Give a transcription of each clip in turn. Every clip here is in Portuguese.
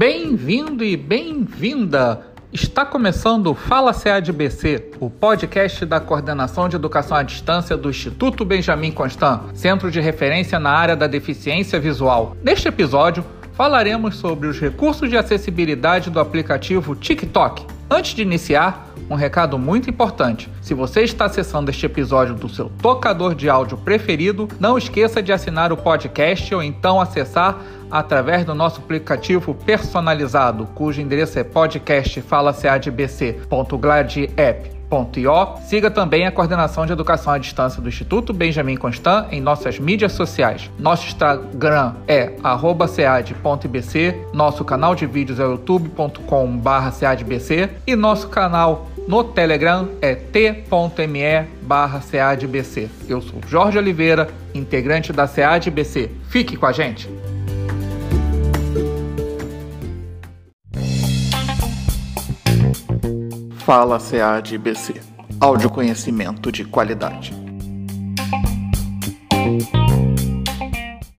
Bem-vindo e bem-vinda! Está começando o Fala CADBC, o podcast da Coordenação de Educação à Distância do Instituto Benjamin Constant, centro de referência na área da deficiência visual. Neste episódio, falaremos sobre os recursos de acessibilidade do aplicativo TikTok. Antes de iniciar, um recado muito importante. Se você está acessando este episódio do seu tocador de áudio preferido, não esqueça de assinar o podcast ou então acessar através do nosso aplicativo personalizado, cujo endereço é podcastfalaceadbc.gladapp Siga também a coordenação de educação à distância do Instituto Benjamin Constant em nossas mídias sociais. Nosso Instagram é @cead.bc, nosso canal de vídeos é youtube.com/ceadbc e nosso canal no Telegram é t.me barra CEADBC. Eu sou Jorge Oliveira, integrante da CEADBC. Fique com a gente! Fala CEADBC. Áudio conhecimento de qualidade.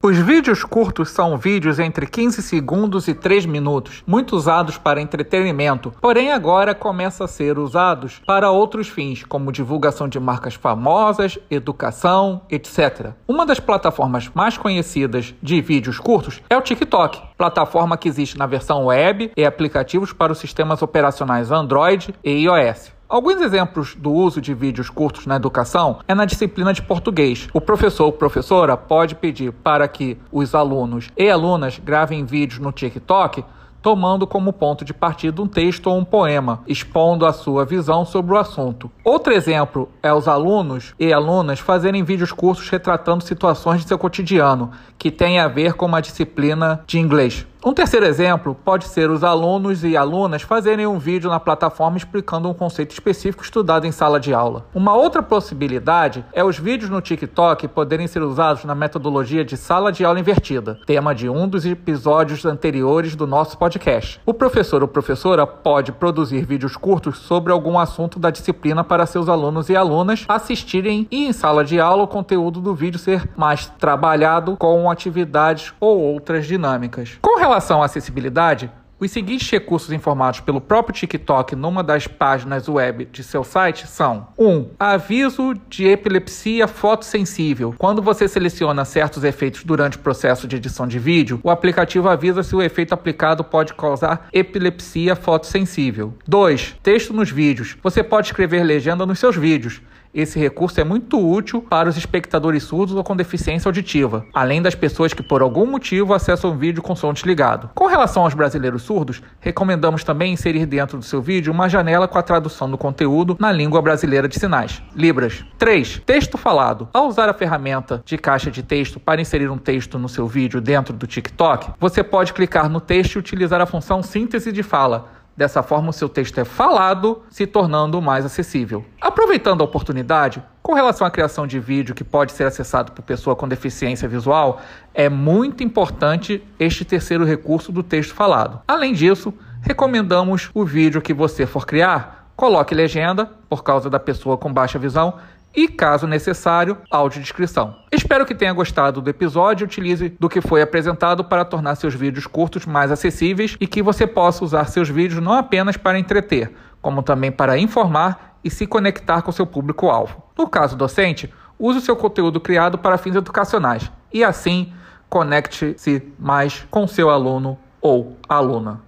Os vídeos curtos são vídeos entre 15 segundos e 3 minutos, muito usados para entretenimento, porém agora começam a ser usados para outros fins, como divulgação de marcas famosas, educação, etc. Uma das plataformas mais conhecidas de vídeos curtos é o TikTok, plataforma que existe na versão web e aplicativos para os sistemas operacionais Android e iOS. Alguns exemplos do uso de vídeos curtos na educação é na disciplina de português. O professor ou professora pode pedir para que os alunos e alunas gravem vídeos no TikTok tomando como ponto de partida um texto ou um poema, expondo a sua visão sobre o assunto. Outro exemplo é os alunos e alunas fazerem vídeos curtos retratando situações de seu cotidiano, que têm a ver com uma disciplina de inglês. Um terceiro exemplo pode ser os alunos e alunas fazerem um vídeo na plataforma explicando um conceito específico estudado em sala de aula. Uma outra possibilidade é os vídeos no TikTok poderem ser usados na metodologia de sala de aula invertida, tema de um dos episódios anteriores do nosso podcast. O professor ou professora pode produzir vídeos curtos sobre algum assunto da disciplina para seus alunos e alunas assistirem e em sala de aula o conteúdo do vídeo ser mais trabalhado com atividades ou outras dinâmicas. Relação à acessibilidade, os seguintes recursos informados pelo próprio TikTok numa das páginas web de seu site são: 1. Um, aviso de epilepsia fotossensível. Quando você seleciona certos efeitos durante o processo de edição de vídeo, o aplicativo avisa se o efeito aplicado pode causar epilepsia fotossensível. 2. Texto nos vídeos. Você pode escrever legenda nos seus vídeos. Esse recurso é muito útil para os espectadores surdos ou com deficiência auditiva, além das pessoas que por algum motivo acessam o vídeo com som desligado. Com relação aos brasileiros surdos, recomendamos também inserir dentro do seu vídeo uma janela com a tradução do conteúdo na língua brasileira de sinais, Libras. 3. Texto falado. Ao usar a ferramenta de caixa de texto para inserir um texto no seu vídeo dentro do TikTok, você pode clicar no texto e utilizar a função síntese de fala Dessa forma, o seu texto é falado, se tornando mais acessível. Aproveitando a oportunidade, com relação à criação de vídeo que pode ser acessado por pessoa com deficiência visual, é muito importante este terceiro recurso do texto falado. Além disso, recomendamos o vídeo que você for criar, coloque legenda, por causa da pessoa com baixa visão, e, caso necessário, audiodescrição. Espero que tenha gostado do episódio e utilize do que foi apresentado para tornar seus vídeos curtos mais acessíveis e que você possa usar seus vídeos não apenas para entreter, como também para informar e se conectar com seu público-alvo. No caso docente, use o seu conteúdo criado para fins educacionais e assim conecte-se mais com seu aluno ou aluna.